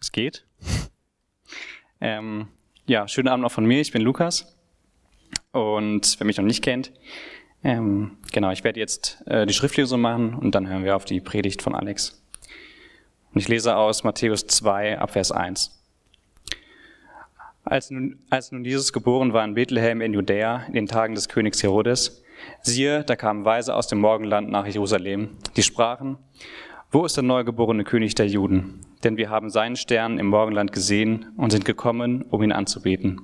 Es geht. Ähm, ja, schönen Abend auch von mir. Ich bin Lukas. Und wer mich noch nicht kennt, ähm, genau, ich werde jetzt äh, die Schriftlesung machen und dann hören wir auf die Predigt von Alex. Und ich lese aus Matthäus 2 ab Vers 1. Als nun, als nun Jesus geboren war in Bethlehem in Judäa in den Tagen des Königs Herodes, siehe, da kamen Weise aus dem Morgenland nach Jerusalem, die sprachen, wo ist der neugeborene König der Juden? Denn wir haben seinen Stern im Morgenland gesehen und sind gekommen, um ihn anzubeten.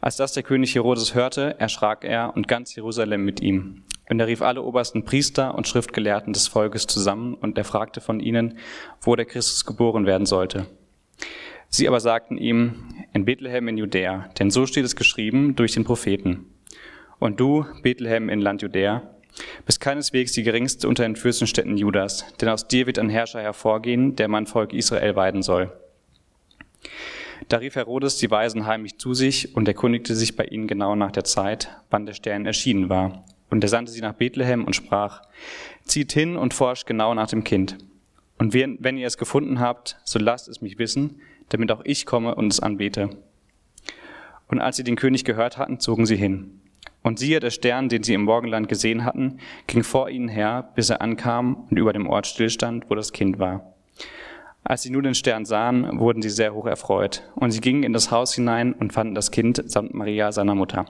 Als das der König Herodes hörte, erschrak er und ganz Jerusalem mit ihm. Und er rief alle obersten Priester und Schriftgelehrten des Volkes zusammen und er fragte von ihnen, wo der Christus geboren werden sollte. Sie aber sagten ihm, in Bethlehem in Judäa, denn so steht es geschrieben durch den Propheten. Und du, Bethlehem in Land Judäa, bist keineswegs die geringste unter den Fürstenstädten Judas, denn aus dir wird ein Herrscher hervorgehen, der mein Volk Israel weiden soll. Da rief Herodes die Weisen heimlich zu sich und erkundigte sich bei ihnen genau nach der Zeit, wann der Stern erschienen war. Und er sandte sie nach Bethlehem und sprach, zieht hin und forscht genau nach dem Kind. Und wenn ihr es gefunden habt, so lasst es mich wissen, damit auch ich komme und es anbete. Und als sie den König gehört hatten, zogen sie hin. Und siehe, der Stern, den sie im Morgenland gesehen hatten, ging vor ihnen her, bis er ankam und über dem Ort stillstand, wo das Kind war. Als sie nun den Stern sahen, wurden sie sehr hoch erfreut. Und sie gingen in das Haus hinein und fanden das Kind samt Maria, seiner Mutter.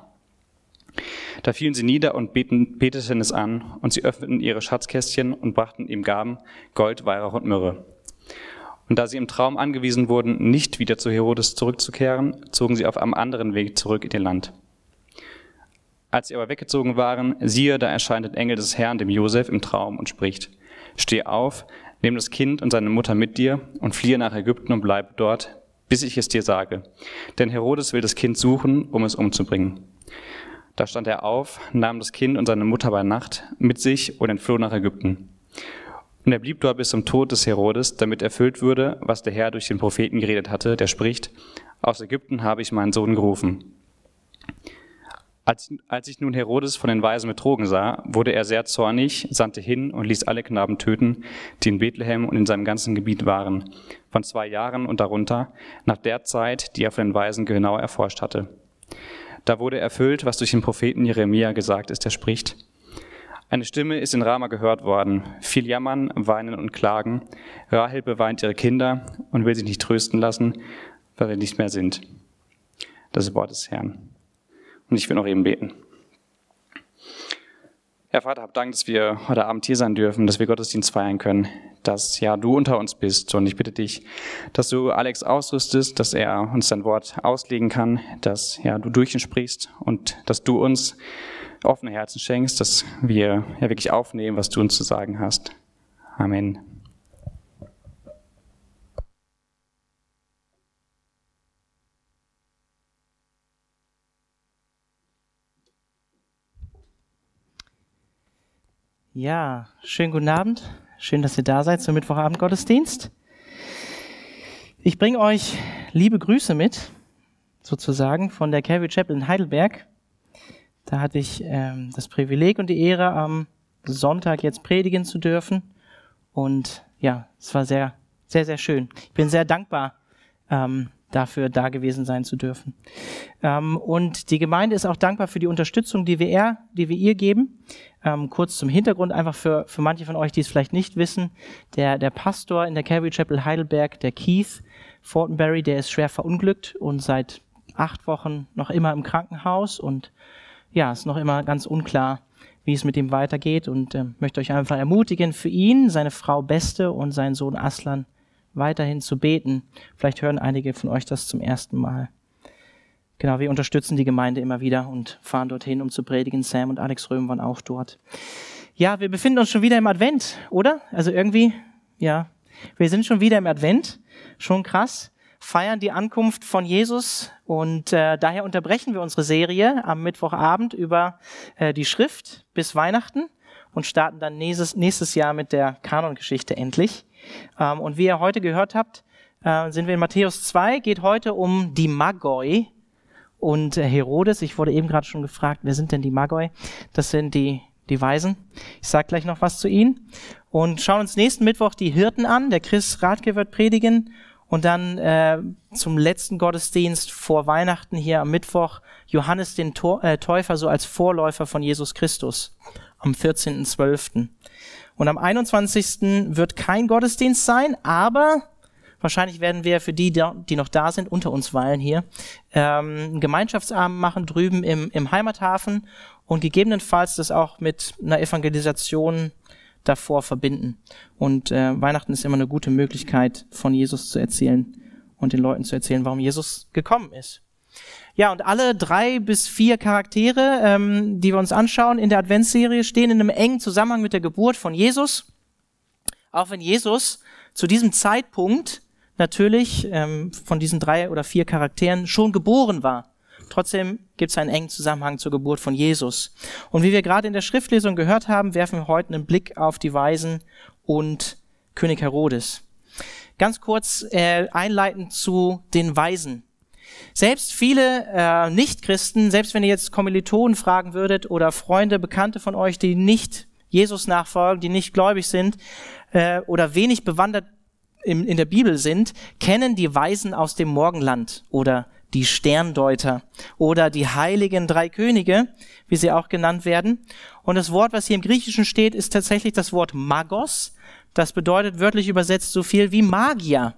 Da fielen sie nieder und beteten es an, und sie öffneten ihre Schatzkästchen und brachten ihm Gaben, Gold, Weihrauch und Myrrhe. Und da sie im Traum angewiesen wurden, nicht wieder zu Herodes zurückzukehren, zogen sie auf einem anderen Weg zurück in ihr Land. Als sie aber weggezogen waren, siehe, da erscheint ein Engel des Herrn dem Josef im Traum und spricht, Steh auf, nimm das Kind und seine Mutter mit dir und fliehe nach Ägypten und bleib dort, bis ich es dir sage. Denn Herodes will das Kind suchen, um es umzubringen. Da stand er auf, nahm das Kind und seine Mutter bei Nacht mit sich und entfloh nach Ägypten. Und er blieb dort bis zum Tod des Herodes, damit erfüllt würde, was der Herr durch den Propheten geredet hatte, der spricht, aus Ägypten habe ich meinen Sohn gerufen. Als, als sich nun Herodes von den Weisen betrogen sah, wurde er sehr zornig, sandte hin und ließ alle Knaben töten, die in Bethlehem und in seinem ganzen Gebiet waren, von zwei Jahren und darunter, nach der Zeit, die er von den Weisen genau erforscht hatte. Da wurde erfüllt, was durch den Propheten Jeremia gesagt ist, der spricht, eine Stimme ist in Rama gehört worden, viel Jammern, Weinen und Klagen. Rahel beweint ihre Kinder und will sich nicht trösten lassen, weil wir nicht mehr sind. Das Wort des Herrn. Und ich will noch eben beten. Herr Vater, hab Dank, dass wir heute Abend hier sein dürfen, dass wir Gottesdienst feiern können, dass ja du unter uns bist. Und ich bitte dich, dass du Alex ausrüstest, dass er uns dein Wort auslegen kann, dass ja du durch ihn sprichst und dass du uns offene Herzen schenkst, dass wir ja wirklich aufnehmen, was du uns zu sagen hast. Amen. Ja, schönen guten Abend. Schön, dass ihr da seid zum Mittwochabend Gottesdienst. Ich bringe euch liebe Grüße mit, sozusagen, von der Calvary Chapel in Heidelberg. Da hatte ich ähm, das Privileg und die Ehre, am Sonntag jetzt predigen zu dürfen. Und ja, es war sehr, sehr, sehr schön. Ich bin sehr dankbar, ähm, dafür da gewesen sein zu dürfen. Ähm, und die Gemeinde ist auch dankbar für die Unterstützung, die wir, er, die wir ihr geben. Ähm, kurz zum Hintergrund, einfach für, für manche von euch, die es vielleicht nicht wissen. Der, der Pastor in der Calvary Chapel Heidelberg, der Keith Fortenberry, der ist schwer verunglückt und seit acht Wochen noch immer im Krankenhaus und ja, ist noch immer ganz unklar, wie es mit ihm weitergeht und äh, möchte euch einfach ermutigen, für ihn, seine Frau Beste und seinen Sohn Aslan weiterhin zu beten. Vielleicht hören einige von euch das zum ersten Mal. Genau, wir unterstützen die Gemeinde immer wieder und fahren dorthin, um zu predigen. Sam und Alex Röhm waren auch dort. Ja, wir befinden uns schon wieder im Advent, oder? Also irgendwie, ja, wir sind schon wieder im Advent. Schon krass feiern die Ankunft von Jesus und äh, daher unterbrechen wir unsere Serie am Mittwochabend über äh, die Schrift bis Weihnachten und starten dann nächstes, nächstes Jahr mit der Kanongeschichte endlich. Ähm, und wie ihr heute gehört habt, äh, sind wir in Matthäus 2, geht heute um die Magoi und äh, Herodes. Ich wurde eben gerade schon gefragt, wer sind denn die Magoi? Das sind die die Weisen. Ich sage gleich noch was zu ihnen. Und schauen uns nächsten Mittwoch die Hirten an. Der Chris Radke wird predigen Und dann äh, zum letzten Gottesdienst vor Weihnachten hier am Mittwoch Johannes den Tor, äh, Täufer so als Vorläufer von Jesus Christus am 14.12. Und am 21. wird kein Gottesdienst sein, aber wahrscheinlich werden wir für die, die noch da sind, unter uns weilen hier, ähm, einen Gemeinschaftsabend machen drüben im, im Heimathafen und gegebenenfalls das auch mit einer Evangelisation davor verbinden. Und äh, Weihnachten ist immer eine gute Möglichkeit, von Jesus zu erzählen und den Leuten zu erzählen, warum Jesus gekommen ist. Ja, und alle drei bis vier Charaktere, ähm, die wir uns anschauen in der Adventsserie, stehen in einem engen Zusammenhang mit der Geburt von Jesus. Auch wenn Jesus zu diesem Zeitpunkt natürlich ähm, von diesen drei oder vier Charakteren schon geboren war. Trotzdem gibt es einen engen Zusammenhang zur Geburt von Jesus. Und wie wir gerade in der Schriftlesung gehört haben, werfen wir heute einen Blick auf die Weisen und König Herodes. Ganz kurz äh, einleitend zu den Weisen. Selbst viele äh, Nichtchristen, selbst wenn ihr jetzt Kommilitonen fragen würdet oder Freunde, Bekannte von euch, die nicht Jesus nachfolgen, die nicht gläubig sind äh, oder wenig bewandert in, in der Bibel sind, kennen die Weisen aus dem Morgenland oder die Sterndeuter oder die heiligen drei Könige, wie sie auch genannt werden. Und das Wort, was hier im Griechischen steht, ist tatsächlich das Wort Magos. Das bedeutet wörtlich übersetzt so viel wie Magier.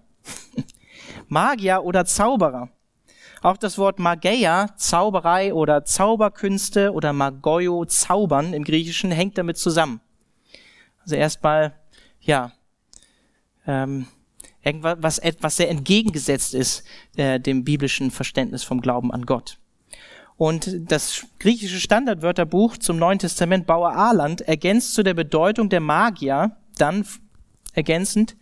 Magier oder Zauberer. Auch das Wort Mageia, Zauberei oder Zauberkünste oder Magoio, Zaubern im Griechischen, hängt damit zusammen. Also erstmal, ja, ähm, irgendwas, was etwas sehr entgegengesetzt ist äh, dem biblischen Verständnis vom Glauben an Gott. Und das griechische Standardwörterbuch zum Neuen Testament Bauer Arland ergänzt zu der Bedeutung der Magier dann ergänzend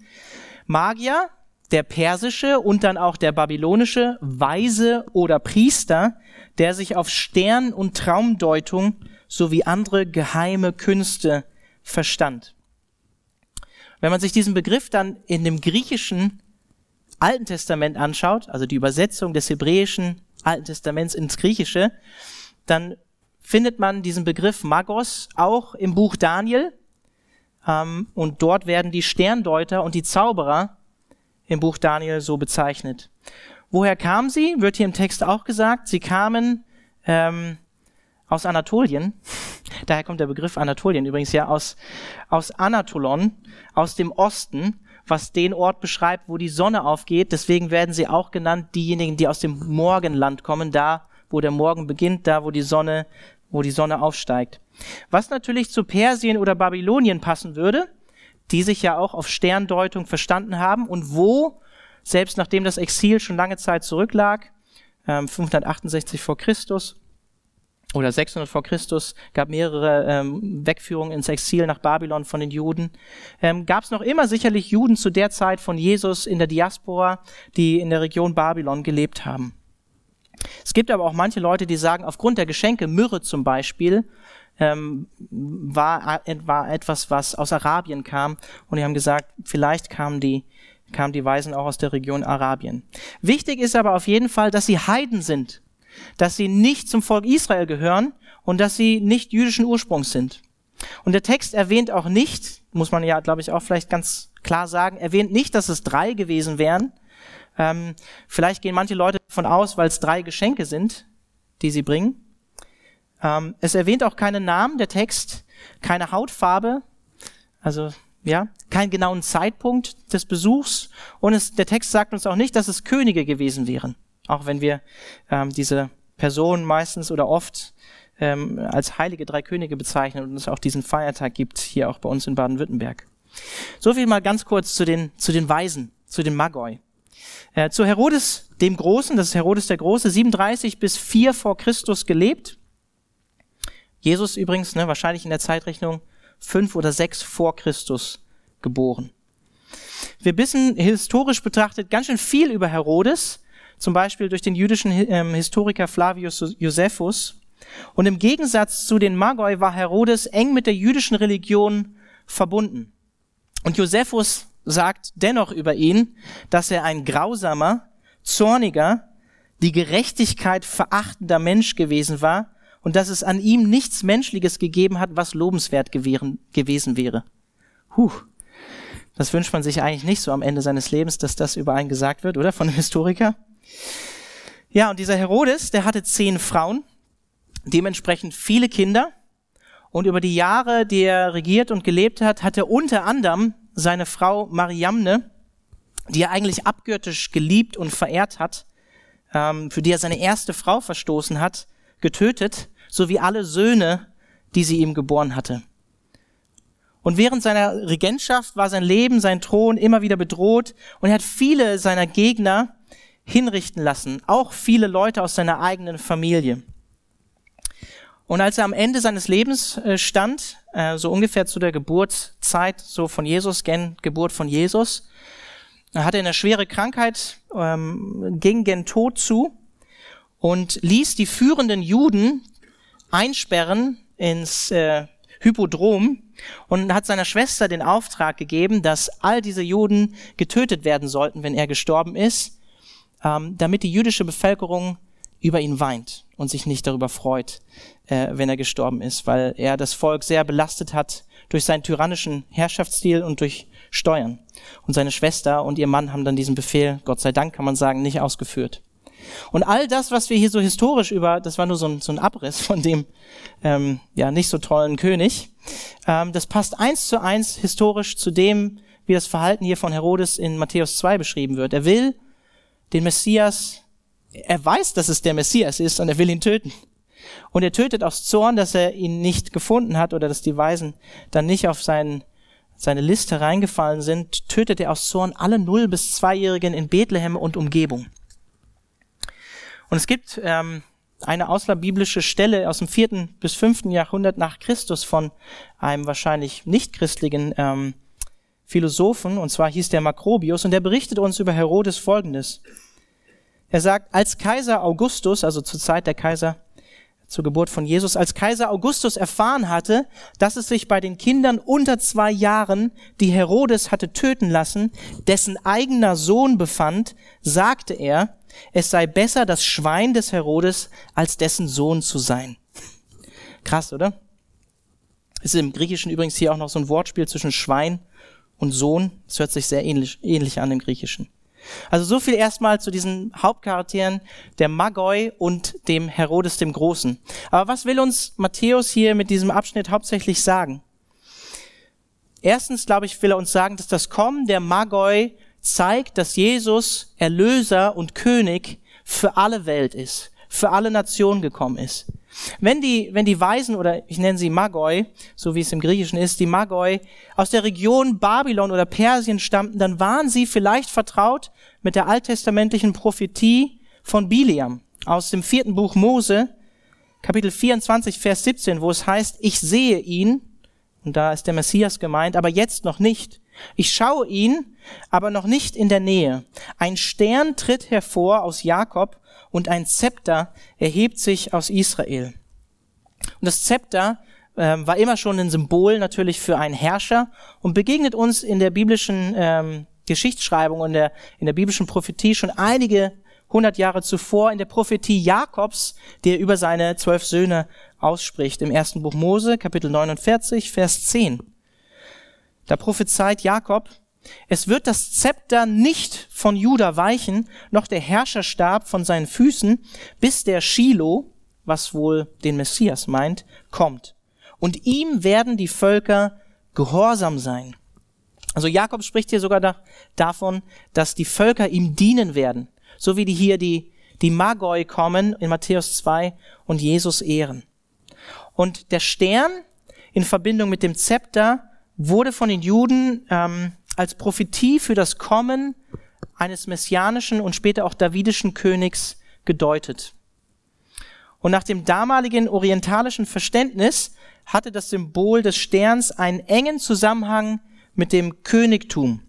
Magier der persische und dann auch der babylonische Weise oder Priester, der sich auf Stern- und Traumdeutung sowie andere geheime Künste verstand. Wenn man sich diesen Begriff dann in dem griechischen Alten Testament anschaut, also die Übersetzung des hebräischen Alten Testaments ins Griechische, dann findet man diesen Begriff Magos auch im Buch Daniel. Ähm, und dort werden die Sterndeuter und die Zauberer im Buch Daniel so bezeichnet. Woher kamen sie? Wird hier im Text auch gesagt. Sie kamen ähm, aus Anatolien. Daher kommt der Begriff Anatolien übrigens ja aus, aus Anatolon, aus dem Osten, was den Ort beschreibt, wo die Sonne aufgeht. Deswegen werden sie auch genannt diejenigen, die aus dem Morgenland kommen, da, wo der Morgen beginnt, da, wo die Sonne, wo die Sonne aufsteigt. Was natürlich zu Persien oder Babylonien passen würde, die sich ja auch auf Sterndeutung verstanden haben und wo, selbst nachdem das Exil schon lange Zeit zurücklag, 568 ähm, vor Christus oder 600 vor Christus, gab mehrere ähm, Wegführungen ins Exil nach Babylon von den Juden, ähm, gab es noch immer sicherlich Juden zu der Zeit von Jesus in der Diaspora, die in der Region Babylon gelebt haben. Es gibt aber auch manche Leute, die sagen, aufgrund der Geschenke, Myrrhe zum Beispiel, ähm, war, war etwas, was aus Arabien kam. Und die haben gesagt, vielleicht kamen die, kamen die Weisen auch aus der Region Arabien. Wichtig ist aber auf jeden Fall, dass sie Heiden sind, dass sie nicht zum Volk Israel gehören und dass sie nicht jüdischen Ursprungs sind. Und der Text erwähnt auch nicht, muss man ja, glaube ich, auch vielleicht ganz klar sagen, erwähnt nicht, dass es drei gewesen wären. Ähm, vielleicht gehen manche Leute davon aus, weil es drei Geschenke sind, die sie bringen. Ähm, es erwähnt auch keinen Namen, der Text, keine Hautfarbe, also ja, keinen genauen Zeitpunkt des Besuchs und es, der Text sagt uns auch nicht, dass es Könige gewesen wären, auch wenn wir ähm, diese Personen meistens oder oft ähm, als heilige drei Könige bezeichnen und es auch diesen Feiertag gibt, hier auch bei uns in Baden-Württemberg. So viel mal ganz kurz zu den, zu den Weisen, zu den Magoi. Äh, zu Herodes dem Großen, das ist Herodes der Große, 37 bis 4 vor Christus gelebt. Jesus übrigens, ne, wahrscheinlich in der Zeitrechnung fünf oder sechs vor Christus geboren. Wir wissen historisch betrachtet ganz schön viel über Herodes, zum Beispiel durch den jüdischen ähm, Historiker Flavius Josephus. Und im Gegensatz zu den Magoi war Herodes eng mit der jüdischen Religion verbunden. Und Josephus sagt dennoch über ihn, dass er ein grausamer, zorniger, die Gerechtigkeit verachtender Mensch gewesen war und dass es an ihm nichts Menschliches gegeben hat, was lobenswert gewesen wäre. Huh. Das wünscht man sich eigentlich nicht so am Ende seines Lebens, dass das über einen gesagt wird, oder? Von einem Historiker. Ja, und dieser Herodes, der hatte zehn Frauen, dementsprechend viele Kinder. Und über die Jahre, die er regiert und gelebt hat, hat er unter anderem seine Frau Mariamne, die er eigentlich abgöttisch geliebt und verehrt hat, ähm, für die er seine erste Frau verstoßen hat, getötet, sowie alle Söhne, die sie ihm geboren hatte. Und während seiner Regentschaft war sein Leben, sein Thron immer wieder bedroht und er hat viele seiner Gegner hinrichten lassen, auch viele Leute aus seiner eigenen Familie. Und als er am Ende seines Lebens äh, stand, äh, so ungefähr zu der Geburtszeit so von Jesus, gen Geburt von Jesus, hatte er eine schwere Krankheit, ähm, ging gen Tod zu und ließ die führenden Juden einsperren ins äh, Hypodrom und hat seiner Schwester den Auftrag gegeben, dass all diese Juden getötet werden sollten, wenn er gestorben ist, ähm, damit die jüdische Bevölkerung über ihn weint und sich nicht darüber freut, äh, wenn er gestorben ist, weil er das Volk sehr belastet hat durch seinen tyrannischen Herrschaftsstil und durch Steuern. Und seine Schwester und ihr Mann haben dann diesen Befehl, Gott sei Dank kann man sagen, nicht ausgeführt. Und all das, was wir hier so historisch über, das war nur so ein, so ein Abriss von dem ähm, ja nicht so tollen König, ähm, das passt eins zu eins historisch zu dem, wie das Verhalten hier von Herodes in Matthäus 2 beschrieben wird. Er will den Messias, er weiß, dass es der Messias ist und er will ihn töten. Und er tötet aus Zorn, dass er ihn nicht gefunden hat oder dass die Weisen dann nicht auf seinen, seine Liste reingefallen sind, tötet er aus Zorn alle Null- bis Zweijährigen in Bethlehem und Umgebung. Und es gibt ähm, eine außerbiblische Stelle aus dem vierten bis fünften Jahrhundert nach Christus von einem wahrscheinlich nicht christlichen ähm, Philosophen, und zwar hieß der Makrobius, und der berichtet uns über Herodes Folgendes. Er sagt, als Kaiser Augustus, also zur Zeit der Kaiser zur Geburt von Jesus, als Kaiser Augustus erfahren hatte, dass es sich bei den Kindern unter zwei Jahren, die Herodes hatte töten lassen, dessen eigener Sohn befand, sagte er, es sei besser, das Schwein des Herodes als dessen Sohn zu sein. Krass, oder? Ist im Griechischen übrigens hier auch noch so ein Wortspiel zwischen Schwein und Sohn. Es hört sich sehr ähnlich, ähnlich an im Griechischen. Also so viel erstmal zu diesen Hauptcharakteren, der Magoi und dem Herodes dem Großen. Aber was will uns Matthäus hier mit diesem Abschnitt hauptsächlich sagen? Erstens, glaube ich, will er uns sagen, dass das Kommen der Magoi zeigt, dass Jesus Erlöser und König für alle Welt ist, für alle Nationen gekommen ist. Wenn die, wenn die Weisen, oder ich nenne sie Magoi, so wie es im Griechischen ist, die Magoi aus der Region Babylon oder Persien stammten, dann waren sie vielleicht vertraut mit der alttestamentlichen Prophetie von Biliam aus dem vierten Buch Mose, Kapitel 24, Vers 17, wo es heißt, ich sehe ihn, und da ist der Messias gemeint, aber jetzt noch nicht. Ich schaue ihn, aber noch nicht in der Nähe. Ein Stern tritt hervor aus Jakob und ein Zepter erhebt sich aus Israel. Und das Zepter äh, war immer schon ein Symbol natürlich für einen Herrscher und begegnet uns in der biblischen ähm, Geschichtsschreibung und der, in der biblischen Prophetie schon einige hundert Jahre zuvor in der Prophetie Jakobs, der über seine zwölf Söhne ausspricht, im ersten Buch Mose, Kapitel 49, Vers 10. Da prophezeit Jakob, es wird das Zepter nicht von Juda weichen, noch der Herrscherstab von seinen Füßen, bis der Shiloh, was wohl den Messias meint, kommt. Und ihm werden die Völker gehorsam sein. Also Jakob spricht hier sogar da, davon, dass die Völker ihm dienen werden, so wie die hier die, die Magoi kommen in Matthäus 2 und Jesus ehren. Und der Stern in Verbindung mit dem Zepter wurde von den Juden ähm, als Prophetie für das Kommen eines messianischen und später auch davidischen Königs gedeutet. Und nach dem damaligen orientalischen Verständnis hatte das Symbol des Sterns einen engen Zusammenhang mit dem Königtum.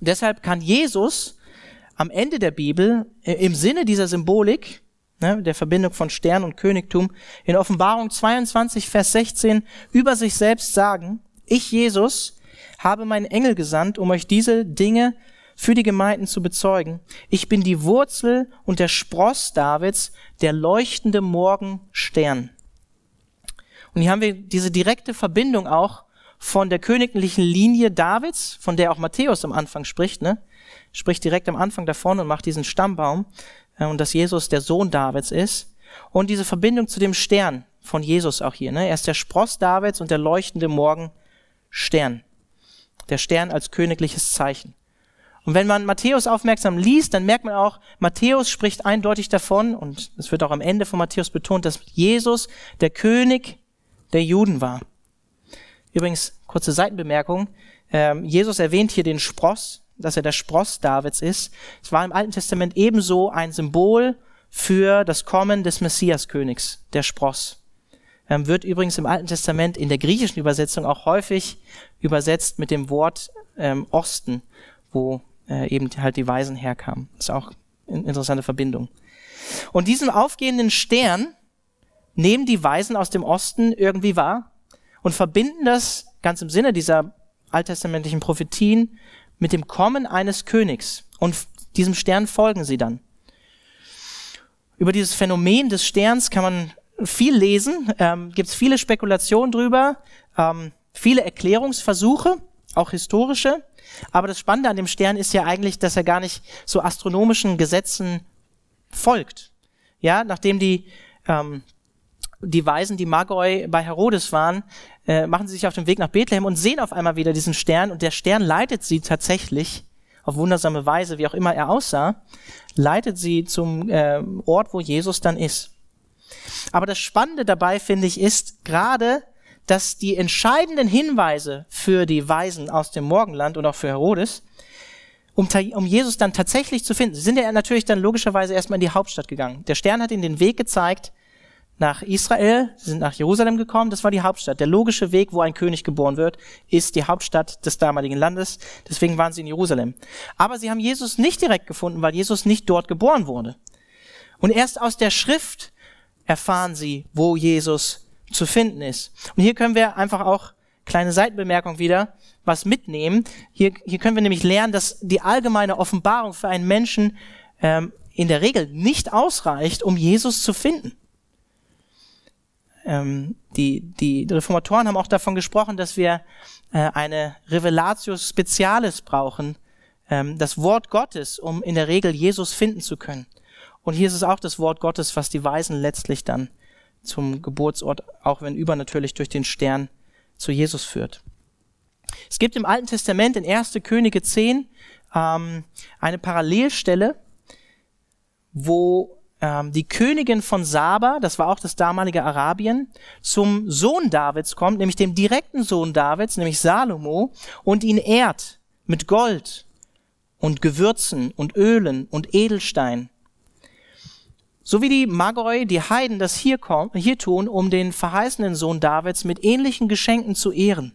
Deshalb kann Jesus am Ende der Bibel äh, im Sinne dieser Symbolik, ne, der Verbindung von Stern und Königtum, in Offenbarung 22, Vers 16 über sich selbst sagen, ich Jesus habe meinen Engel gesandt, um euch diese Dinge für die Gemeinden zu bezeugen. Ich bin die Wurzel und der Spross Davids, der leuchtende Morgenstern. Und hier haben wir diese direkte Verbindung auch von der königlichen Linie Davids, von der auch Matthäus am Anfang spricht, ne? Spricht direkt am Anfang davon und macht diesen Stammbaum äh, und dass Jesus der Sohn Davids ist. Und diese Verbindung zu dem Stern von Jesus auch hier, ne? Er ist der Spross Davids und der leuchtende Morgenstern. Der Stern als königliches Zeichen. Und wenn man Matthäus aufmerksam liest, dann merkt man auch, Matthäus spricht eindeutig davon, und es wird auch am Ende von Matthäus betont, dass Jesus der König der Juden war. Übrigens, kurze Seitenbemerkung, ähm, Jesus erwähnt hier den Spross, dass er der Spross Davids ist. Es war im Alten Testament ebenso ein Symbol für das Kommen des Messiaskönigs, der Spross. Ähm, wird übrigens im Alten Testament in der griechischen Übersetzung auch häufig übersetzt mit dem Wort ähm, Osten, wo äh, eben halt die Weisen herkamen. Das ist auch eine interessante Verbindung. Und diesen aufgehenden Stern nehmen die Weisen aus dem Osten irgendwie wahr und verbinden das ganz im Sinne dieser alttestamentlichen Prophetien mit dem Kommen eines Königs. Und diesem Stern folgen sie dann. Über dieses Phänomen des Sterns kann man viel lesen, ähm, gibt es viele Spekulationen drüber, ähm, viele Erklärungsversuche, auch historische. Aber das Spannende an dem Stern ist ja eigentlich, dass er gar nicht so astronomischen Gesetzen folgt. Ja, nachdem die ähm, die Weisen, die Magoi bei Herodes waren, äh, machen sie sich auf den Weg nach Bethlehem und sehen auf einmal wieder diesen Stern und der Stern leitet sie tatsächlich auf wundersame Weise, wie auch immer er aussah, leitet sie zum äh, Ort, wo Jesus dann ist. Aber das Spannende dabei, finde ich, ist gerade, dass die entscheidenden Hinweise für die Weisen aus dem Morgenland und auch für Herodes, um, um Jesus dann tatsächlich zu finden, sind ja natürlich dann logischerweise erstmal in die Hauptstadt gegangen. Der Stern hat ihnen den Weg gezeigt nach Israel, sie sind nach Jerusalem gekommen, das war die Hauptstadt. Der logische Weg, wo ein König geboren wird, ist die Hauptstadt des damaligen Landes. Deswegen waren sie in Jerusalem. Aber sie haben Jesus nicht direkt gefunden, weil Jesus nicht dort geboren wurde. Und erst aus der Schrift erfahren sie, wo Jesus zu finden ist. Und hier können wir einfach auch kleine Seitenbemerkung wieder was mitnehmen. Hier, hier können wir nämlich lernen, dass die allgemeine Offenbarung für einen Menschen ähm, in der Regel nicht ausreicht, um Jesus zu finden. Ähm, die, die Reformatoren haben auch davon gesprochen, dass wir äh, eine Revelatio Specialis brauchen, ähm, das Wort Gottes, um in der Regel Jesus finden zu können. Und hier ist es auch das Wort Gottes, was die Weisen letztlich dann zum Geburtsort, auch wenn übernatürlich durch den Stern zu Jesus führt. Es gibt im Alten Testament in 1. Könige 10 ähm, eine Parallelstelle, wo ähm, die Königin von Saba, das war auch das damalige Arabien, zum Sohn Davids kommt, nämlich dem direkten Sohn Davids, nämlich Salomo, und ihn ehrt mit Gold und Gewürzen und Ölen und Edelstein so wie die Magoi, die Heiden das hier, kommen, hier tun, um den verheißenen Sohn Davids mit ähnlichen Geschenken zu ehren.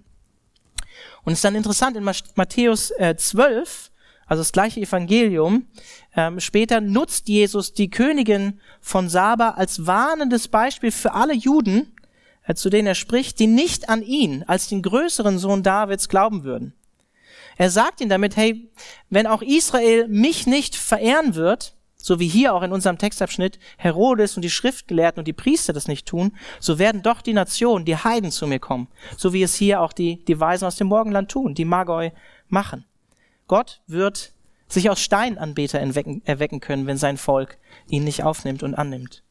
Und es ist dann interessant, in Matthäus äh, 12, also das gleiche Evangelium, ähm, später nutzt Jesus die Königin von Saba als warnendes Beispiel für alle Juden, äh, zu denen er spricht, die nicht an ihn als den größeren Sohn Davids glauben würden. Er sagt ihnen damit, hey, wenn auch Israel mich nicht verehren wird, so wie hier auch in unserem Textabschnitt Herodes und die Schriftgelehrten und die Priester das nicht tun, so werden doch die Nationen, die Heiden zu mir kommen, so wie es hier auch die, die Weisen aus dem Morgenland tun, die Magoi machen. Gott wird sich aus Steinanbeter erwecken, erwecken können, wenn sein Volk ihn nicht aufnimmt und annimmt.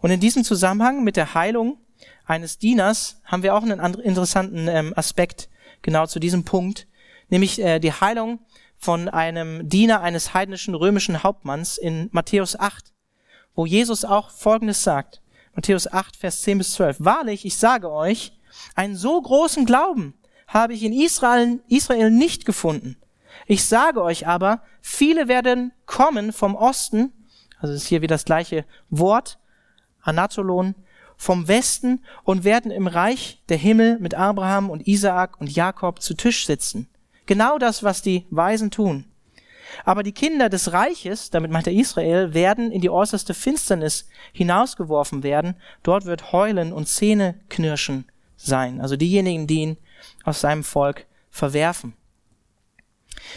Und in diesem Zusammenhang mit der Heilung eines Dieners haben wir auch einen interessanten ähm, Aspekt genau zu diesem Punkt, nämlich äh, die Heilung von einem Diener eines heidnischen römischen Hauptmanns in Matthäus 8, wo Jesus auch Folgendes sagt. Matthäus 8, Vers 10 bis 12. Wahrlich, ich sage euch, einen so großen Glauben habe ich in Israel, Israel nicht gefunden. Ich sage euch aber, viele werden kommen vom Osten, also ist hier wieder das gleiche Wort, Anatolon, vom Westen und werden im Reich der Himmel mit Abraham und Isaak und Jakob zu Tisch sitzen. Genau das, was die Weisen tun. Aber die Kinder des Reiches, damit meint er Israel, werden in die äußerste Finsternis hinausgeworfen werden. Dort wird Heulen und Zähneknirschen sein. Also diejenigen, die ihn aus seinem Volk verwerfen.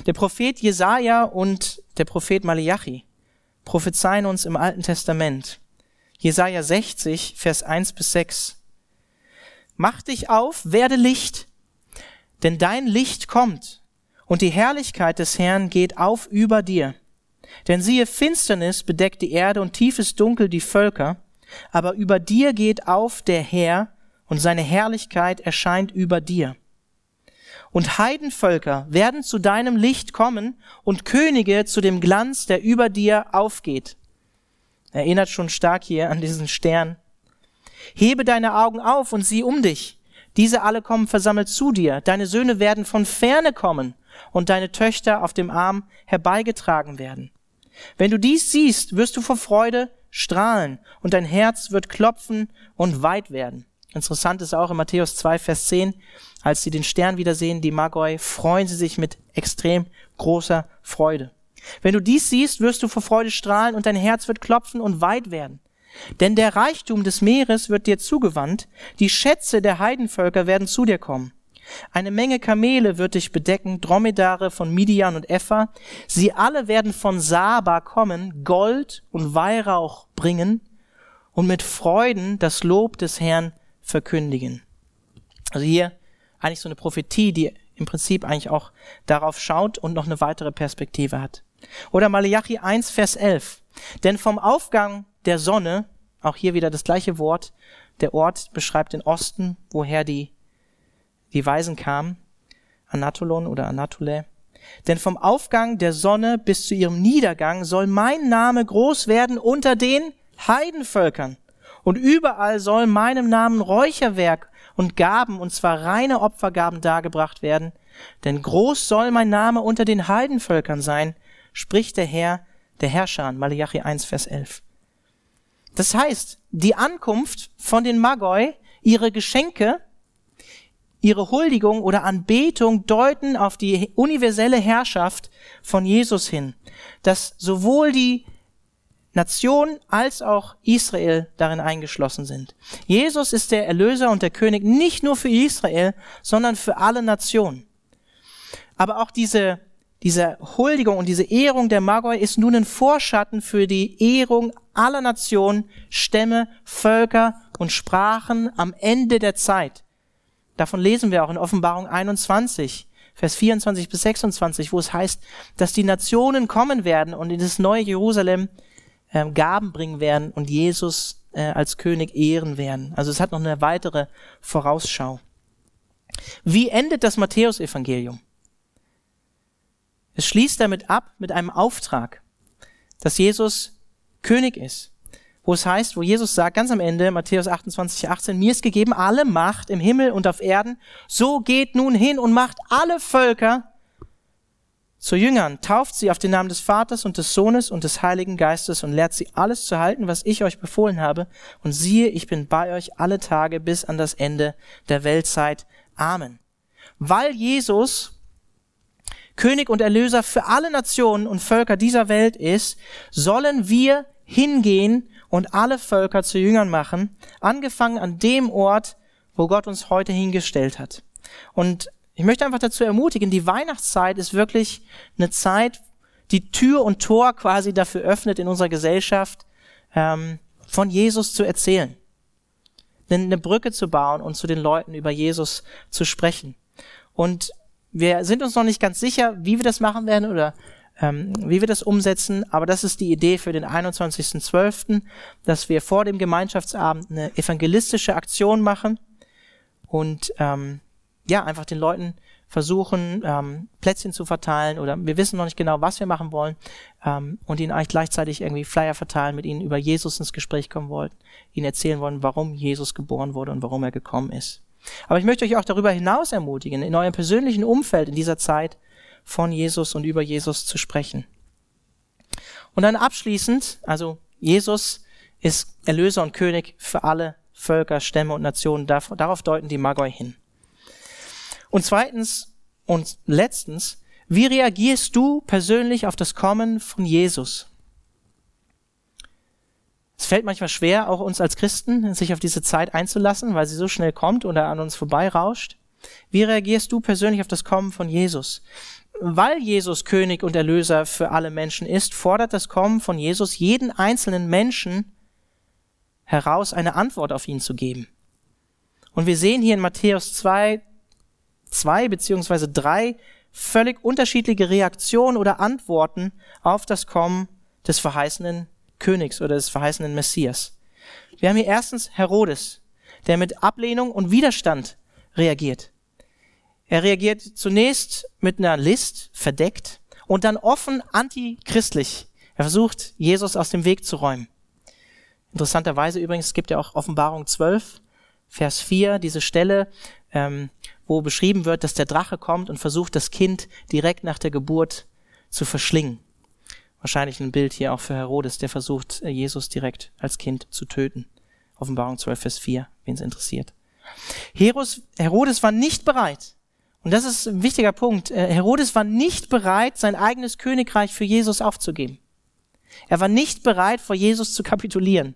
Der Prophet Jesaja und der Prophet Malachi prophezeien uns im Alten Testament. Jesaja 60, Vers 1 bis 6. Mach dich auf, werde Licht Denn dein Licht kommt und die Herrlichkeit des Herrn geht auf über dir. Denn siehe, Finsternis bedeckt die Erde und tiefes Dunkel die Völker, aber über dir geht auf der Herr und seine Herrlichkeit erscheint über dir. Und Heidenvölker werden zu deinem Licht kommen und Könige zu dem Glanz, der über dir aufgeht. Erinnert schon stark hier an diesen Stern. Hebe deine Augen auf und sieh um dich. Diese alle kommen versammelt zu dir. Deine Söhne werden von ferne kommen und deine Töchter auf dem Arm herbeigetragen werden. Wenn du dies siehst, wirst du vor Freude strahlen und dein Herz wird klopfen und weit werden. Interessant ist auch in Matthäus 2, Vers 10, als sie den Stern wiedersehen, die Magoi, freuen sie sich mit extrem großer Freude. Wenn du dies siehst, wirst du vor Freude strahlen und dein Herz wird klopfen und weit werden. Denn der Reichtum des Meeres wird dir zugewandt, die Schätze der Heidenvölker werden zu dir kommen. Eine Menge Kamele wird dich bedecken, Dromedare von Midian und Epha. Sie alle werden von Saba kommen, Gold und Weihrauch bringen und mit Freuden das Lob des Herrn verkündigen. Also hier eigentlich so eine Prophetie, die im Prinzip eigentlich auch darauf schaut und noch eine weitere Perspektive hat. Oder Malachi 1, Vers 11. Denn vom Aufgang der Sonne, auch hier wieder das gleiche Wort, der Ort beschreibt den Osten, woher die, die Weisen kamen, Anatolon oder Anatole. Denn vom Aufgang der Sonne bis zu ihrem Niedergang soll mein Name groß werden unter den Heidenvölkern. Und überall soll meinem Namen Räucherwerk und Gaben, und zwar reine Opfergaben dargebracht werden. Denn groß soll mein Name unter den Heidenvölkern sein, spricht der Herr, der Herrscher an, Malachi 1, Vers 11. Das heißt, die Ankunft von den Magoi, ihre Geschenke, ihre Huldigung oder Anbetung deuten auf die universelle Herrschaft von Jesus hin, dass sowohl die Nation als auch Israel darin eingeschlossen sind. Jesus ist der Erlöser und der König nicht nur für Israel, sondern für alle Nationen. Aber auch diese, diese Huldigung und diese Ehrung der Magoi ist nun ein Vorschatten für die Ehrung aller Nationen, Stämme, Völker und Sprachen am Ende der Zeit. Davon lesen wir auch in Offenbarung 21, Vers 24 bis 26, wo es heißt, dass die Nationen kommen werden und in das neue Jerusalem äh, Gaben bringen werden und Jesus äh, als König ehren werden. Also es hat noch eine weitere Vorausschau. Wie endet das Matthäusevangelium? Es schließt damit ab mit einem Auftrag, dass Jesus König ist. Wo es heißt, wo Jesus sagt, ganz am Ende, Matthäus 28, 18, mir ist gegeben alle Macht im Himmel und auf Erden, so geht nun hin und macht alle Völker zu Jüngern, tauft sie auf den Namen des Vaters und des Sohnes und des Heiligen Geistes und lehrt sie alles zu halten, was ich euch befohlen habe. Und siehe, ich bin bei euch alle Tage bis an das Ende der Weltzeit. Amen. Weil Jesus König und Erlöser für alle Nationen und Völker dieser Welt ist, sollen wir hingehen und alle Völker zu Jüngern machen, angefangen an dem Ort, wo Gott uns heute hingestellt hat. Und ich möchte einfach dazu ermutigen, die Weihnachtszeit ist wirklich eine Zeit, die Tür und Tor quasi dafür öffnet in unserer Gesellschaft, ähm, von Jesus zu erzählen. Eine Brücke zu bauen und zu den Leuten über Jesus zu sprechen. Und wir sind uns noch nicht ganz sicher, wie wir das machen werden oder ähm, wie wir das umsetzen, aber das ist die Idee für den 21.12., dass wir vor dem Gemeinschaftsabend eine evangelistische Aktion machen und ähm, ja, einfach den Leuten versuchen, ähm, Plätzchen zu verteilen oder wir wissen noch nicht genau, was wir machen wollen ähm, und ihnen eigentlich gleichzeitig irgendwie Flyer verteilen, mit ihnen über Jesus ins Gespräch kommen wollen, ihnen erzählen wollen, warum Jesus geboren wurde und warum er gekommen ist. Aber ich möchte euch auch darüber hinaus ermutigen, in eurem persönlichen Umfeld in dieser Zeit von Jesus und über Jesus zu sprechen. Und dann abschließend, also Jesus ist Erlöser und König für alle Völker, Stämme und Nationen. Darauf deuten die Magoi hin. Und zweitens und letztens, wie reagierst du persönlich auf das Kommen von Jesus? Es fällt manchmal schwer, auch uns als Christen, sich auf diese Zeit einzulassen, weil sie so schnell kommt oder an uns vorbeirauscht. Wie reagierst du persönlich auf das Kommen von Jesus? Weil Jesus König und Erlöser für alle Menschen ist, fordert das Kommen von Jesus jeden einzelnen Menschen heraus, eine Antwort auf ihn zu geben. Und wir sehen hier in Matthäus 2, zwei beziehungsweise drei völlig unterschiedliche Reaktionen oder Antworten auf das Kommen des verheißenen Königs oder des verheißenen Messias. Wir haben hier erstens Herodes, der mit Ablehnung und Widerstand reagiert. Er reagiert zunächst mit einer List, verdeckt, und dann offen antichristlich. Er versucht, Jesus aus dem Weg zu räumen. Interessanterweise übrigens, es gibt ja auch Offenbarung 12, Vers 4, diese Stelle, ähm, wo beschrieben wird, dass der Drache kommt und versucht, das Kind direkt nach der Geburt zu verschlingen. Wahrscheinlich ein Bild hier auch für Herodes, der versucht, äh, Jesus direkt als Kind zu töten. Offenbarung 12, Vers 4, wen es interessiert. Herodes, Herodes war nicht bereit, und das ist ein wichtiger Punkt, äh, Herodes war nicht bereit, sein eigenes Königreich für Jesus aufzugeben. Er war nicht bereit, vor Jesus zu kapitulieren.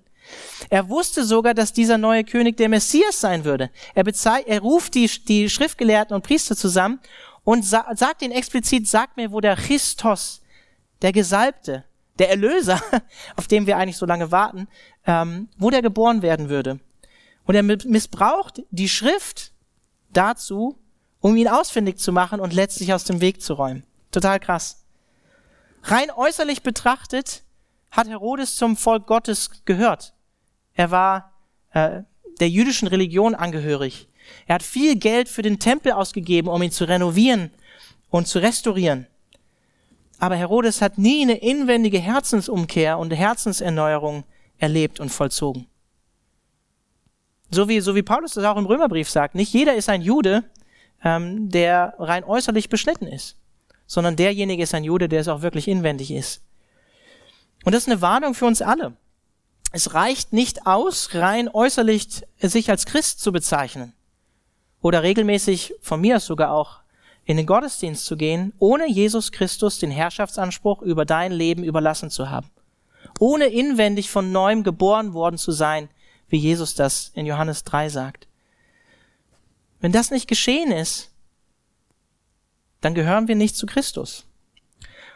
Er wusste sogar, dass dieser neue König der Messias sein würde. Er, er ruft die, die Schriftgelehrten und Priester zusammen und sa sagt ihnen explizit, sagt mir, wo der Christos, der Gesalbte, der Erlöser, auf den wir eigentlich so lange warten, ähm, wo der geboren werden würde. Und er missbraucht die Schrift dazu, um ihn ausfindig zu machen und letztlich aus dem Weg zu räumen. Total krass. Rein äußerlich betrachtet hat Herodes zum Volk Gottes gehört. Er war äh, der jüdischen Religion angehörig. Er hat viel Geld für den Tempel ausgegeben, um ihn zu renovieren und zu restaurieren. Aber Herodes hat nie eine inwendige Herzensumkehr und Herzenserneuerung erlebt und vollzogen. So wie, so wie Paulus das auch im Römerbrief sagt, nicht jeder ist ein Jude, ähm, der rein äußerlich beschnitten ist, sondern derjenige ist ein Jude, der es auch wirklich inwendig ist. Und das ist eine Warnung für uns alle. Es reicht nicht aus, rein äußerlich sich als Christ zu bezeichnen oder regelmäßig von mir sogar auch in den Gottesdienst zu gehen, ohne Jesus Christus den Herrschaftsanspruch über dein Leben überlassen zu haben. Ohne inwendig von neuem geboren worden zu sein, wie Jesus das in Johannes 3 sagt. Wenn das nicht geschehen ist, dann gehören wir nicht zu Christus.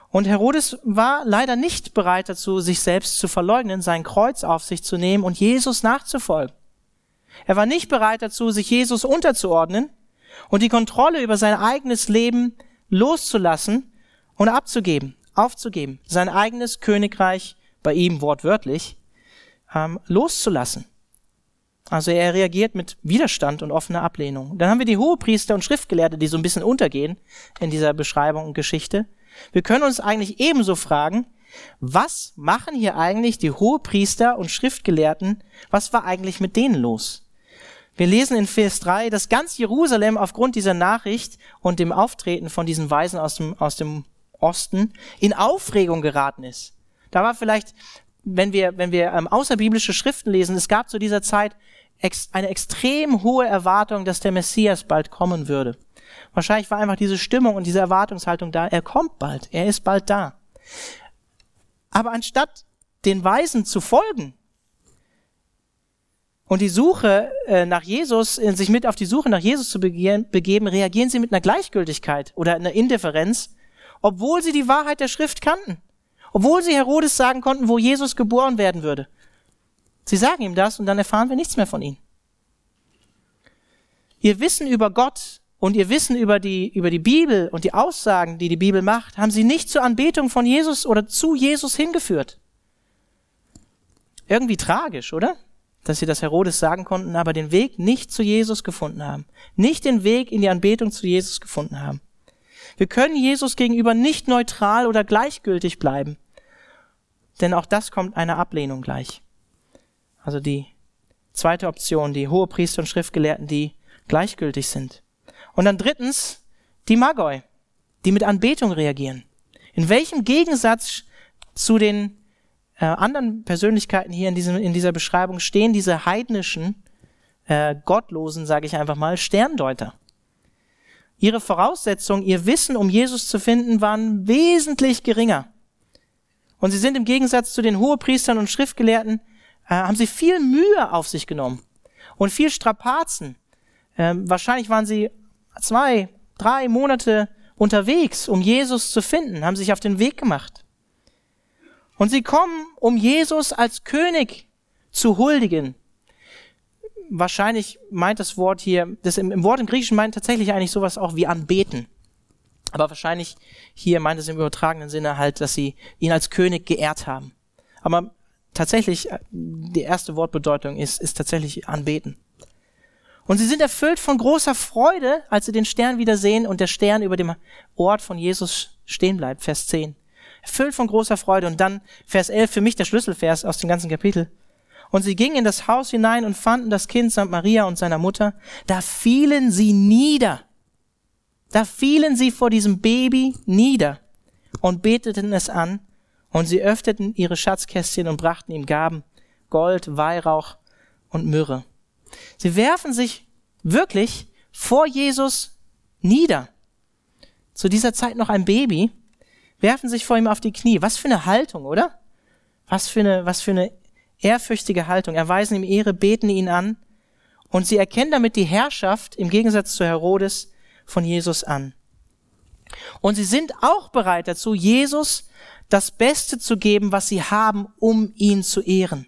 Und Herodes war leider nicht bereit dazu, sich selbst zu verleugnen, sein Kreuz auf sich zu nehmen und Jesus nachzufolgen. Er war nicht bereit dazu, sich Jesus unterzuordnen und die Kontrolle über sein eigenes Leben loszulassen und abzugeben, aufzugeben, sein eigenes Königreich, bei ihm wortwörtlich, ähm, loszulassen. Also er reagiert mit Widerstand und offener Ablehnung. Dann haben wir die Hohepriester und Schriftgelehrte, die so ein bisschen untergehen in dieser Beschreibung und Geschichte. Wir können uns eigentlich ebenso fragen, was machen hier eigentlich die Hohepriester und Schriftgelehrten? Was war eigentlich mit denen los? Wir lesen in Vers 3, dass ganz Jerusalem aufgrund dieser Nachricht und dem Auftreten von diesen Weisen aus dem, aus dem Osten in Aufregung geraten ist. Da war vielleicht, wenn wir, wenn wir ähm, außerbiblische Schriften lesen, es gab zu dieser Zeit ex, eine extrem hohe Erwartung, dass der Messias bald kommen würde. Wahrscheinlich war einfach diese Stimmung und diese Erwartungshaltung da, er kommt bald, er ist bald da. Aber anstatt den Weisen zu folgen und die Suche äh, nach Jesus, äh, sich mit auf die Suche nach Jesus zu begehen, begeben, reagieren sie mit einer Gleichgültigkeit oder einer Indifferenz, obwohl sie die Wahrheit der Schrift kannten. Obwohl sie Herodes sagen konnten, wo Jesus geboren werden würde. Sie sagen ihm das und dann erfahren wir nichts mehr von ihnen. Ihr Wissen über Gott und ihr Wissen über die, über die Bibel und die Aussagen, die die Bibel macht, haben sie nicht zur Anbetung von Jesus oder zu Jesus hingeführt. Irgendwie tragisch, oder? Dass sie das Herodes sagen konnten, aber den Weg nicht zu Jesus gefunden haben. Nicht den Weg in die Anbetung zu Jesus gefunden haben. Wir können Jesus gegenüber nicht neutral oder gleichgültig bleiben. Denn auch das kommt einer Ablehnung gleich. Also die zweite Option, die hohe Priester und Schriftgelehrten, die gleichgültig sind. Und dann drittens die Magoi, die mit Anbetung reagieren. In welchem Gegensatz zu den äh, anderen Persönlichkeiten hier in, diesem, in dieser Beschreibung stehen diese heidnischen, äh, gottlosen, sage ich einfach mal, Sterndeuter? Ihre Voraussetzungen, ihr Wissen, um Jesus zu finden, waren wesentlich geringer. Und sie sind im Gegensatz zu den Hohepriestern und Schriftgelehrten, äh, haben sie viel Mühe auf sich genommen und viel Strapazen. Ähm, wahrscheinlich waren sie zwei, drei Monate unterwegs, um Jesus zu finden, haben sich auf den Weg gemacht. Und sie kommen, um Jesus als König zu huldigen. wahrscheinlich meint das Wort hier, das im, im Wort im Griechischen meint tatsächlich eigentlich sowas auch wie anbeten. Aber wahrscheinlich hier meint es im übertragenen Sinne halt, dass sie ihn als König geehrt haben. Aber tatsächlich, äh, die erste Wortbedeutung ist, ist tatsächlich anbeten. Und sie sind erfüllt von großer Freude, als sie den Stern wieder sehen und der Stern über dem Ort von Jesus stehen bleibt. Vers 10. Erfüllt von großer Freude. Und dann Vers 11, für mich der Schlüsselvers aus dem ganzen Kapitel. Und sie gingen in das Haus hinein und fanden das Kind samt Maria und seiner Mutter. Da fielen sie nieder. Da fielen sie vor diesem Baby nieder und beteten es an. Und sie öffneten ihre Schatzkästchen und brachten ihm Gaben, Gold, Weihrauch und Myrrhe. Sie werfen sich wirklich vor Jesus nieder. Zu dieser Zeit noch ein Baby, werfen sich vor ihm auf die Knie. Was für eine Haltung, oder? Was für eine, was für eine ehrfürchtige Haltung. Erweisen ihm Ehre, beten ihn an und sie erkennen damit die Herrschaft im Gegensatz zu Herodes von Jesus an. Und sie sind auch bereit dazu, Jesus das Beste zu geben, was sie haben, um ihn zu ehren.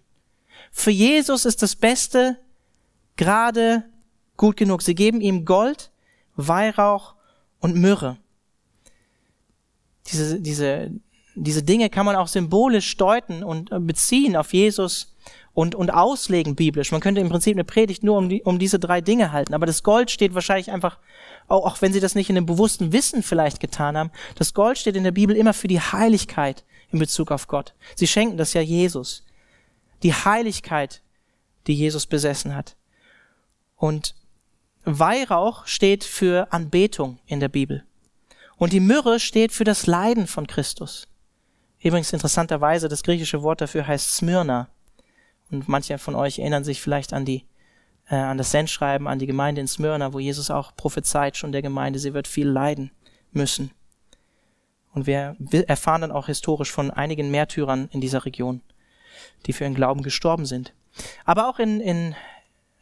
Für Jesus ist das Beste gerade gut genug. Sie geben ihm Gold, Weihrauch und Myrrhe. Diese, diese, diese Dinge kann man auch symbolisch deuten und äh, beziehen auf Jesus und, und auslegen biblisch. Man könnte im Prinzip eine Predigt nur um, die, um diese drei Dinge halten. Aber das Gold steht wahrscheinlich einfach, auch, auch wenn sie das nicht in einem bewussten Wissen vielleicht getan haben, das Gold steht in der Bibel immer für die Heiligkeit in Bezug auf Gott. Sie schenken das ja Jesus. Die Heiligkeit, die Jesus besessen hat. Und Weihrauch steht für Anbetung in der Bibel. Und die Myrrhe steht für das Leiden von Christus. Übrigens interessanterweise, das griechische Wort dafür heißt Smyrna. Und manche von euch erinnern sich vielleicht an die, äh, an das Sendschreiben an die Gemeinde in Smyrna, wo Jesus auch prophezeit schon der Gemeinde, sie wird viel leiden müssen. Und wir erfahren dann auch historisch von einigen Märtyrern in dieser Region, die für ihren Glauben gestorben sind. Aber auch in, in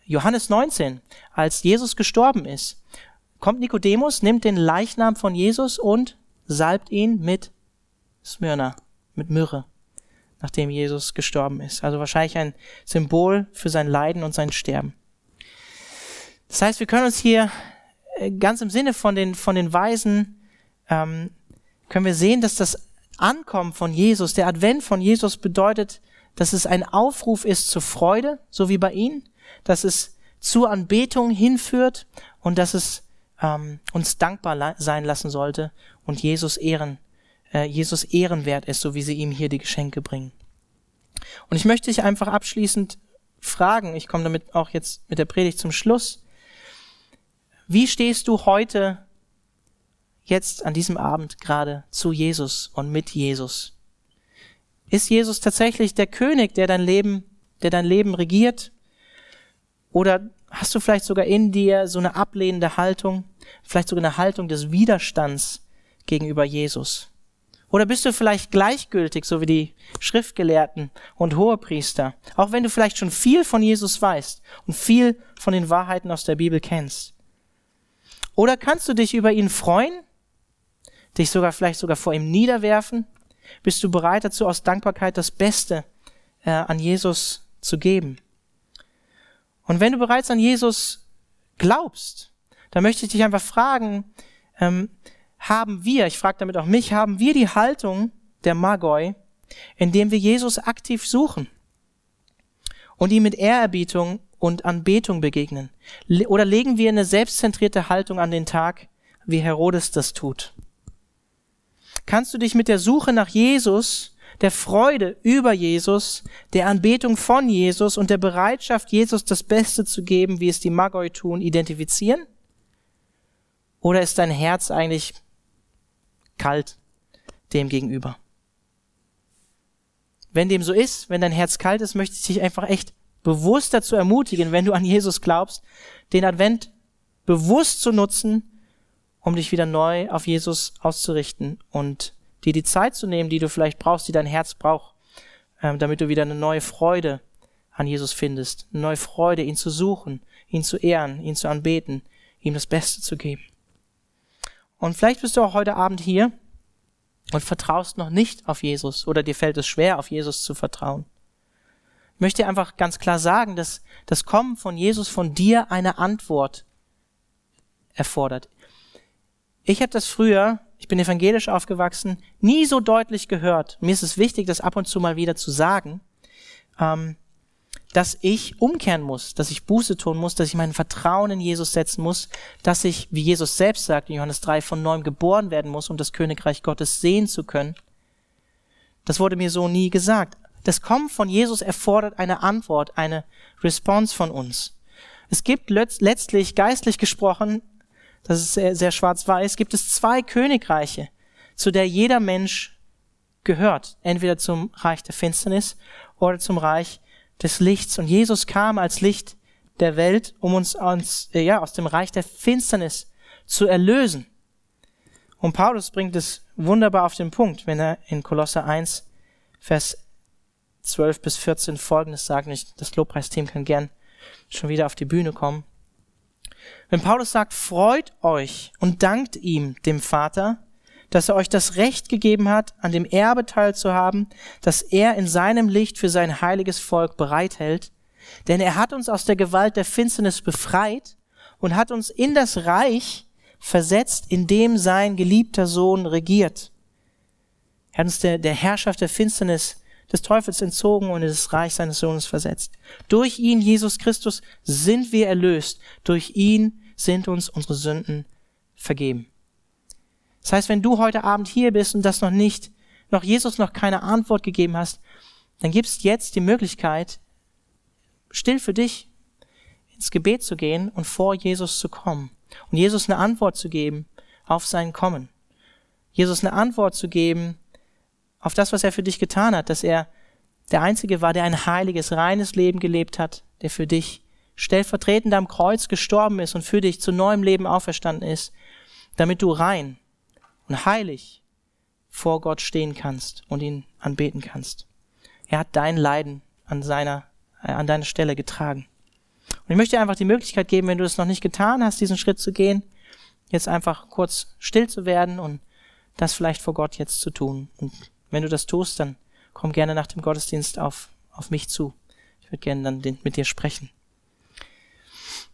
Johannes 19, als Jesus gestorben ist, kommt Nikodemus, nimmt den Leichnam von Jesus und salbt ihn mit Smyrna, mit Myrrhe, nachdem Jesus gestorben ist. Also wahrscheinlich ein Symbol für sein Leiden und sein Sterben. Das heißt, wir können uns hier äh, ganz im Sinne von den, von den Weisen, ähm, können wir sehen, dass das Ankommen von Jesus, der Advent von Jesus bedeutet, dass es ein Aufruf ist zur Freude, so wie bei ihnen, dass es zur Anbetung hinführt und dass es ähm, uns dankbar sein lassen sollte und Jesus ehren, äh, Jesus ehrenwert ist, so wie sie ihm hier die Geschenke bringen. Und ich möchte dich einfach abschließend fragen, ich komme damit auch jetzt mit der Predigt zum Schluss. Wie stehst du heute, jetzt an diesem Abend gerade zu Jesus und mit Jesus? Ist Jesus tatsächlich der König, der dein Leben, der dein Leben regiert? Oder hast du vielleicht sogar in dir so eine ablehnende Haltung, vielleicht sogar eine Haltung des Widerstands gegenüber Jesus? Oder bist du vielleicht gleichgültig, so wie die Schriftgelehrten und Hohepriester, auch wenn du vielleicht schon viel von Jesus weißt und viel von den Wahrheiten aus der Bibel kennst? Oder kannst du dich über ihn freuen, dich sogar vielleicht sogar vor ihm niederwerfen? Bist du bereit dazu, aus Dankbarkeit das Beste äh, an Jesus zu geben? Und wenn du bereits an Jesus glaubst, dann möchte ich dich einfach fragen, ähm, haben wir, ich frage damit auch mich, haben wir die Haltung der Magoi, indem wir Jesus aktiv suchen und ihm mit Ehrerbietung und Anbetung begegnen? Oder legen wir eine selbstzentrierte Haltung an den Tag, wie Herodes das tut? Kannst du dich mit der Suche nach Jesus der Freude über Jesus, der Anbetung von Jesus und der Bereitschaft, Jesus das Beste zu geben, wie es die Magoi tun, identifizieren? Oder ist dein Herz eigentlich kalt dem gegenüber? Wenn dem so ist, wenn dein Herz kalt ist, möchte ich dich einfach echt bewusst dazu ermutigen, wenn du an Jesus glaubst, den Advent bewusst zu nutzen, um dich wieder neu auf Jesus auszurichten und dir die Zeit zu nehmen, die du vielleicht brauchst, die dein Herz braucht, ähm, damit du wieder eine neue Freude an Jesus findest, eine neue Freude, ihn zu suchen, ihn zu ehren, ihn zu anbeten, ihm das Beste zu geben. Und vielleicht bist du auch heute Abend hier und vertraust noch nicht auf Jesus oder dir fällt es schwer, auf Jesus zu vertrauen. Ich möchte einfach ganz klar sagen, dass das Kommen von Jesus von dir eine Antwort erfordert. Ich habe das früher, ich bin evangelisch aufgewachsen, nie so deutlich gehört. Mir ist es wichtig, das ab und zu mal wieder zu sagen, ähm, dass ich umkehren muss, dass ich Buße tun muss, dass ich mein Vertrauen in Jesus setzen muss, dass ich, wie Jesus selbst sagt in Johannes 3, von neuem geboren werden muss, um das Königreich Gottes sehen zu können. Das wurde mir so nie gesagt. Das Kommen von Jesus erfordert eine Antwort, eine Response von uns. Es gibt letztlich, geistlich gesprochen, das ist sehr, sehr schwarz-weiß, gibt es zwei Königreiche, zu der jeder Mensch gehört. Entweder zum Reich der Finsternis oder zum Reich des Lichts. Und Jesus kam als Licht der Welt, um uns, uns äh, ja, aus dem Reich der Finsternis zu erlösen. Und Paulus bringt es wunderbar auf den Punkt, wenn er in Kolosser 1, Vers 12 bis 14 folgendes sagt. Ich, das Lobpreisteam kann gern schon wieder auf die Bühne kommen. Wenn Paulus sagt, freut euch und dankt ihm, dem Vater, dass er euch das Recht gegeben hat, an dem Erbe teilzuhaben, das er in seinem Licht für sein heiliges Volk bereithält. Denn er hat uns aus der Gewalt der Finsternis befreit und hat uns in das Reich versetzt, in dem sein geliebter Sohn regiert. Er hat uns der, der Herrschaft der Finsternis des Teufels entzogen und in das Reich seines Sohnes versetzt. Durch ihn, Jesus Christus, sind wir erlöst. Durch ihn sind uns unsere Sünden vergeben. Das heißt, wenn du heute Abend hier bist und das noch nicht, noch Jesus noch keine Antwort gegeben hast, dann gibst jetzt die Möglichkeit, still für dich ins Gebet zu gehen und vor Jesus zu kommen und Jesus eine Antwort zu geben auf sein Kommen. Jesus eine Antwort zu geben auf das, was er für dich getan hat, dass er der Einzige war, der ein heiliges, reines Leben gelebt hat, der für dich stellvertretend am Kreuz gestorben ist und für dich zu neuem Leben auferstanden ist, damit du rein und heilig vor Gott stehen kannst und ihn anbeten kannst. Er hat dein Leiden an seiner, äh, an deiner Stelle getragen. Und ich möchte dir einfach die Möglichkeit geben, wenn du es noch nicht getan hast, diesen Schritt zu gehen, jetzt einfach kurz still zu werden und das vielleicht vor Gott jetzt zu tun. Und wenn du das tust, dann komm gerne nach dem Gottesdienst auf, auf mich zu. Ich würde gerne dann mit dir sprechen.